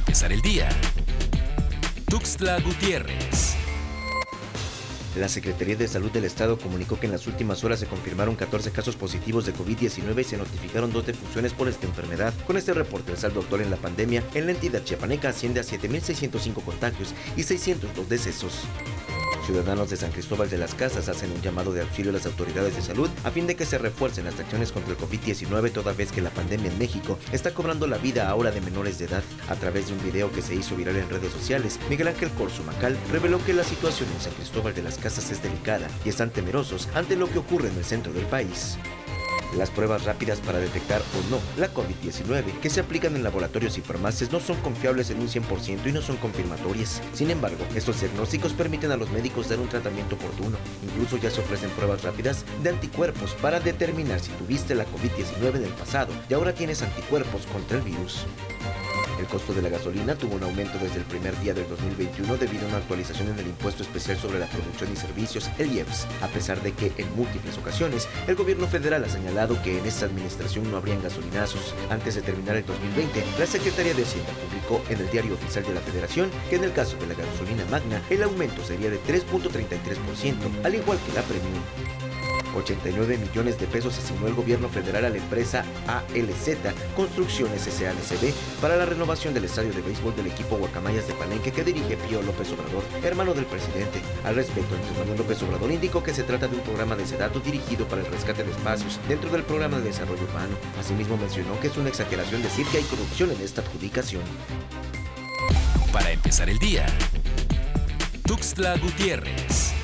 empezar el día. Tuxtla Gutiérrez. La Secretaría de Salud del Estado comunicó que en las últimas horas se confirmaron 14 casos positivos de COVID-19 y se notificaron dos defunciones por esta enfermedad. Con este reporte, el saldo actual en la pandemia en la entidad chiapaneca asciende a 7.605 contagios y 602 decesos. Ciudadanos de San Cristóbal de las Casas hacen un llamado de auxilio a las autoridades de salud a fin de que se refuercen las acciones contra el COVID-19 toda vez que la pandemia en México está cobrando la vida ahora de menores de edad. A través de un video que se hizo viral en redes sociales, Miguel Ángel Corso Macal reveló que la situación en San Cristóbal de las Casas es delicada y están temerosos ante lo que ocurre en el centro del país. Las pruebas rápidas para detectar o no la COVID-19 que se aplican en laboratorios y farmacias no son confiables en un 100% y no son confirmatorias. Sin embargo, estos diagnósticos permiten a los médicos dar un tratamiento oportuno. Incluso ya se ofrecen pruebas rápidas de anticuerpos para determinar si tuviste la COVID-19 en el pasado y ahora tienes anticuerpos contra el virus. El costo de la gasolina tuvo un aumento desde el primer día del 2021 debido a una actualización en el impuesto especial sobre la producción y servicios, el IEPS, a pesar de que en múltiples ocasiones el gobierno federal ha señalado que en esta administración no habrían gasolinazos. Antes de terminar el 2020, la Secretaría de Hacienda publicó en el diario oficial de la Federación que en el caso de la gasolina magna, el aumento sería de 3.33%, al igual que la premium. 89 millones de pesos asignó el gobierno federal a la empresa ALZ Construcciones SADCB para la renovación del estadio de béisbol del equipo Guacamayas de Palenque que dirige Pío López Obrador, hermano del presidente. Al respecto, Andrés Manuel López Obrador indicó que se trata de un programa de sedato dirigido para el rescate de espacios dentro del programa de desarrollo urbano. Asimismo mencionó que es una exageración decir que hay corrupción en esta adjudicación. Para empezar el día. Tuxtla Gutiérrez.